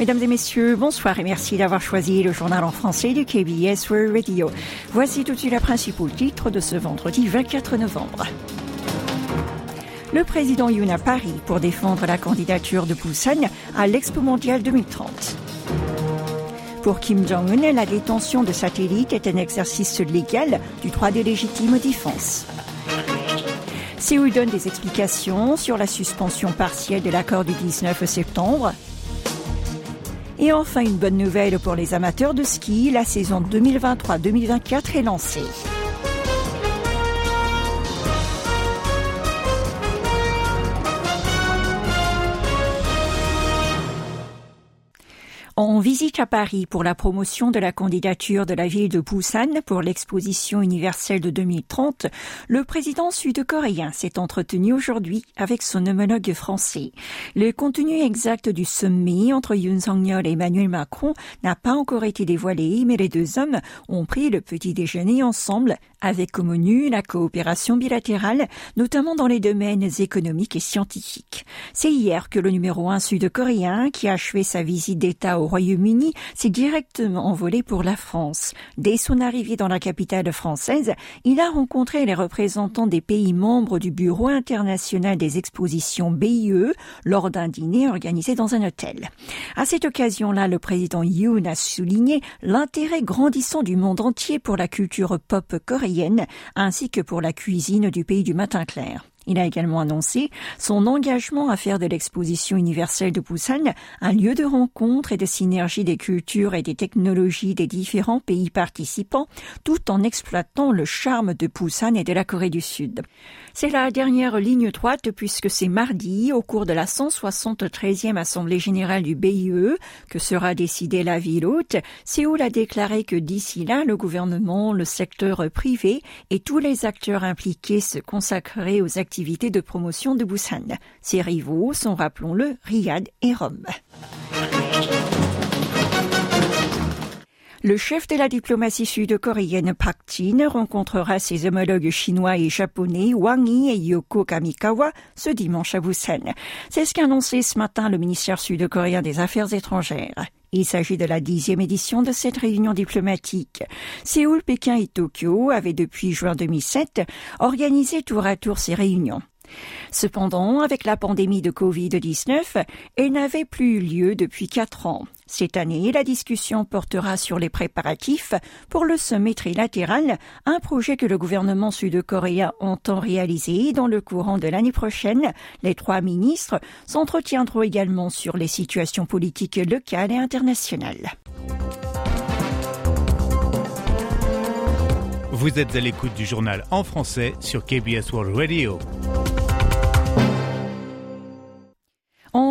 Mesdames et messieurs, bonsoir et merci d'avoir choisi le journal en français du KBS World Radio. Voici tout de suite la principale titre de ce vendredi 24 novembre. Le président Yoon à Paris pour défendre la candidature de Busan à l'Expo mondiale 2030. Pour Kim Jong-un, la détention de satellites est un exercice légal du droit de légitime défense. Séoul donne des explications sur la suspension partielle de l'accord du 19 septembre. Et enfin, une bonne nouvelle pour les amateurs de ski, la saison 2023-2024 est lancée. En visite à Paris pour la promotion de la candidature de la ville de Busan pour l'exposition universelle de 2030, le président sud-coréen s'est entretenu aujourd'hui avec son homologue français. Le contenu exact du sommet entre Yoon Song-yeol et Emmanuel Macron n'a pas encore été dévoilé, mais les deux hommes ont pris le petit déjeuner ensemble avec au menu la coopération bilatérale, notamment dans les domaines économiques et scientifiques. C'est hier que le numéro un sud-coréen, qui a achevé sa visite d'État au Royaume-Uni s'est directement envolé pour la France. Dès son arrivée dans la capitale française, il a rencontré les représentants des pays membres du Bureau international des expositions BIE lors d'un dîner organisé dans un hôtel. À cette occasion-là, le président Yoon a souligné l'intérêt grandissant du monde entier pour la culture pop coréenne ainsi que pour la cuisine du pays du matin clair. Il a également annoncé son engagement à faire de l'exposition universelle de Busan un lieu de rencontre et de synergie des cultures et des technologies des différents pays participants, tout en exploitant le charme de Busan et de la Corée du Sud. C'est la dernière ligne droite puisque c'est mardi, au cours de la 173e Assemblée générale du BIE, que sera décidée la ville haute. Séoul a déclaré que d'ici là, le gouvernement, le secteur privé et tous les acteurs impliqués se consacreraient aux activités de promotion de Busan. Ses rivaux sont, rappelons-le, Riyad et Rome. Le chef de la diplomatie sud-coréenne Park Jin rencontrera ses homologues chinois et japonais Wang Yi et Yoko Kamikawa ce dimanche à Busan. C'est ce qu'a annoncé ce matin le ministère sud-coréen des Affaires étrangères. Il s'agit de la dixième édition de cette réunion diplomatique. Séoul, Pékin et Tokyo avaient depuis juin 2007 organisé tour à tour ces réunions. Cependant, avec la pandémie de Covid-19, elle n'avait plus eu lieu depuis quatre ans. Cette année, la discussion portera sur les préparatifs pour le sommet trilatéral, un projet que le gouvernement sud-coréen entend réaliser dans le courant de l'année prochaine. Les trois ministres s'entretiendront également sur les situations politiques locales et internationales. Vous êtes à l'écoute du journal en français sur KBS World Radio.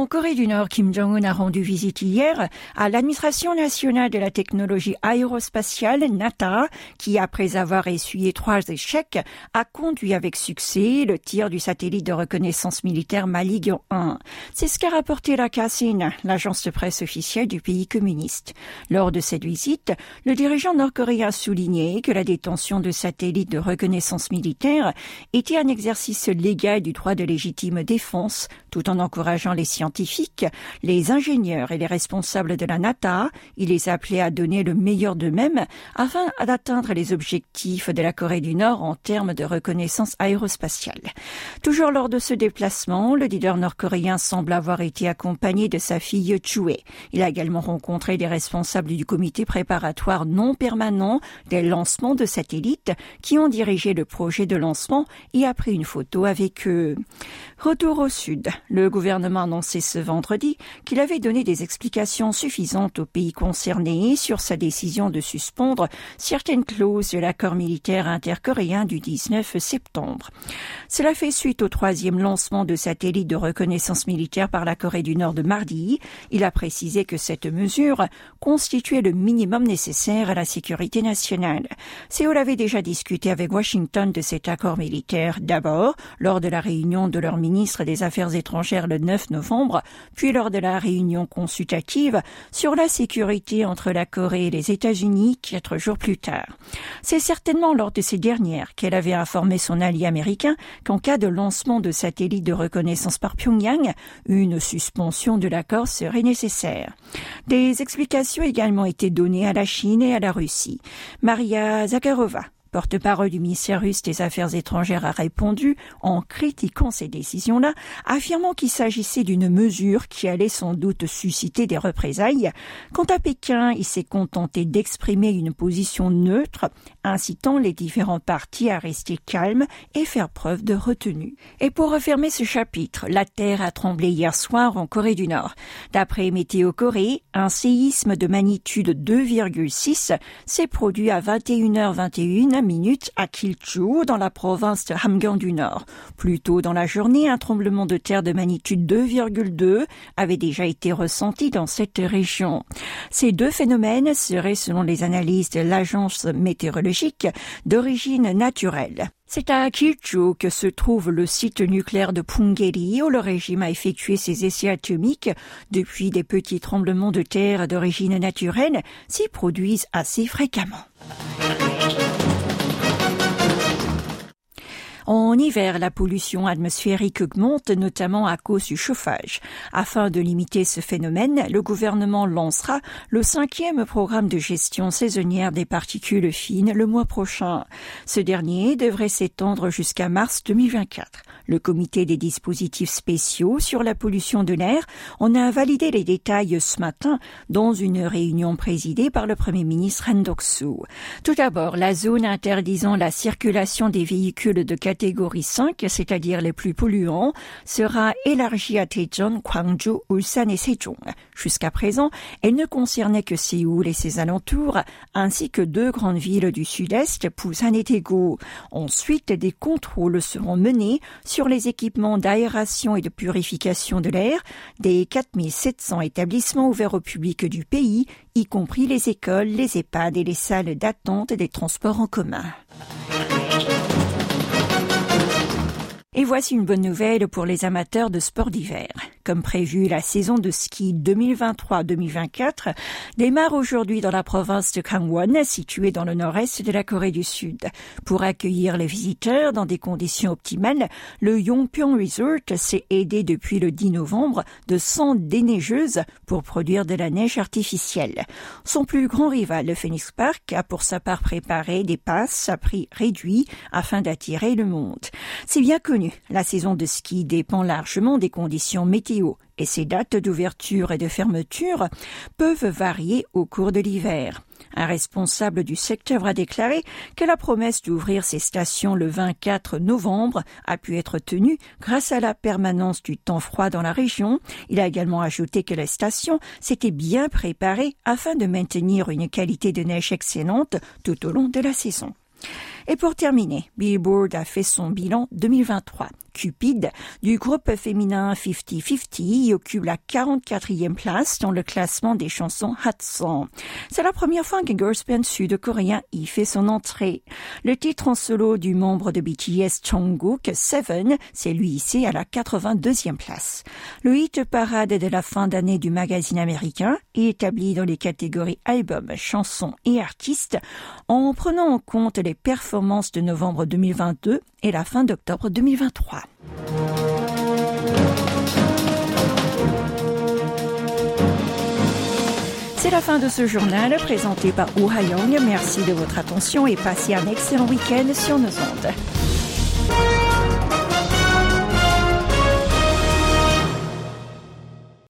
Corée du Nord, Kim Jong-un a rendu visite hier à l'administration nationale de la technologie aérospatiale, NATA, qui, après avoir essuyé trois échecs, a conduit avec succès le tir du satellite de reconnaissance militaire Malig 1. C'est ce qu'a rapporté la KSIN, l'agence de presse officielle du pays communiste. Lors de cette visite, le dirigeant nord-coréen a souligné que la détention de satellites de reconnaissance militaire était un exercice légal du droit de légitime défense, tout en encourageant les scientifiques, les ingénieurs et les responsables de la NATA. Il les a appelés à donner le meilleur d'eux-mêmes afin d'atteindre les objectifs de la Corée du Nord en termes de reconnaissance aérospatiale. Toujours lors de ce déplacement, le leader nord-coréen semble avoir été accompagné de sa fille Chue. Il a également rencontré les responsables du comité préparatoire non permanent des lancements de satellites qui ont dirigé le projet de lancement et a pris une photo avec eux. Retour au sud, le gouvernement annoncé ce vendredi qu'il avait donné des explications suffisantes aux pays concernés sur sa décision de suspendre certaines clauses de l'accord militaire intercoréen du 19 septembre. Cela fait suite au troisième lancement de satellites de reconnaissance militaire par la Corée du Nord de mardi. Il a précisé que cette mesure constituait le minimum nécessaire à la sécurité nationale. Séoul avait déjà discuté avec Washington de cet accord militaire d'abord lors de la réunion de leur ministre des Affaires étrangères le 9 novembre puis lors de la réunion consultative sur la sécurité entre la Corée et les États-Unis quatre jours plus tard. C'est certainement lors de ces dernières qu'elle avait informé son allié américain qu'en cas de lancement de satellites de reconnaissance par Pyongyang, une suspension de l'accord serait nécessaire. Des explications également été données à la Chine et à la Russie. Maria Zakharova porte-parole du ministère russe des Affaires étrangères a répondu en critiquant ces décisions-là, affirmant qu'il s'agissait d'une mesure qui allait sans doute susciter des représailles. Quant à Pékin, il s'est contenté d'exprimer une position neutre, incitant les différents partis à rester calmes et faire preuve de retenue. Et pour refermer ce chapitre, la Terre a tremblé hier soir en Corée du Nord. D'après Météo Corée, un séisme de magnitude 2,6 s'est produit à 21h21 minutes à Kilchu, dans la province de Hamgyong du Nord. Plus tôt dans la journée, un tremblement de terre de magnitude 2,2 avait déjà été ressenti dans cette région. Ces deux phénomènes seraient, selon les analyses de l'agence météorologique, d'origine naturelle. C'est à Kilchu que se trouve le site nucléaire de Punggye-ri où le régime a effectué ses essais atomiques. Depuis, des petits tremblements de terre d'origine naturelle s'y produisent assez fréquemment. En hiver, la pollution atmosphérique augmente, notamment à cause du chauffage. Afin de limiter ce phénomène, le gouvernement lancera le cinquième programme de gestion saisonnière des particules fines le mois prochain. Ce dernier devrait s'étendre jusqu'à mars 2024. Le comité des dispositifs spéciaux sur la pollution de l'air en a validé les détails ce matin dans une réunion présidée par le Premier ministre Han Tout d'abord, la zone interdisant la circulation des véhicules de catégorie 5, c'est-à-dire les plus polluants, sera élargie à Daejeon, Gwangju, Ulsan et Sejong. Jusqu'à présent, elle ne concernait que Séoul et ses alentours, ainsi que deux grandes villes du sud-est, Busan et Daegu. Ensuite, des contrôles seront menés sur les équipements d'aération et de purification de l'air des 4700 établissements ouverts au public du pays, y compris les écoles, les EHPAD et les salles d'attente des transports en commun. Et voici une bonne nouvelle pour les amateurs de sport d'hiver. Comme prévu, la saison de ski 2023-2024 démarre aujourd'hui dans la province de Gangwon, située dans le nord-est de la Corée du Sud. Pour accueillir les visiteurs dans des conditions optimales, le Yongpyong Resort s'est aidé depuis le 10 novembre de 100 déneigeuses pour produire de la neige artificielle. Son plus grand rival, le Phoenix Park, a pour sa part préparé des passes à prix réduit afin d'attirer le monde. C'est bien connu la saison de ski dépend largement des conditions et ses dates d'ouverture et de fermeture peuvent varier au cours de l'hiver. Un responsable du secteur a déclaré que la promesse d'ouvrir ces stations le 24 novembre a pu être tenue grâce à la permanence du temps froid dans la région. Il a également ajouté que les stations s'étaient bien préparées afin de maintenir une qualité de neige excellente tout au long de la saison. Et pour terminer, Billboard a fait son bilan 2023. Cupid du groupe féminin 50-50 occupe la 44e place dans le classement des chansons Hot Song. C'est la première fois qu'un girls band sud-coréen y fait son entrée. Le titre en solo du membre de BTS Jungkook, Seven, c'est lui ici à la 82e place. Le hit parade de la fin d'année du magazine américain est établi dans les catégories album, chansons et artistes en prenant en compte les performances de novembre 2022 et la fin d'octobre 2023. C'est la fin de ce journal présenté par Oh. Merci de votre attention et passez un excellent week-end sur nos ondes.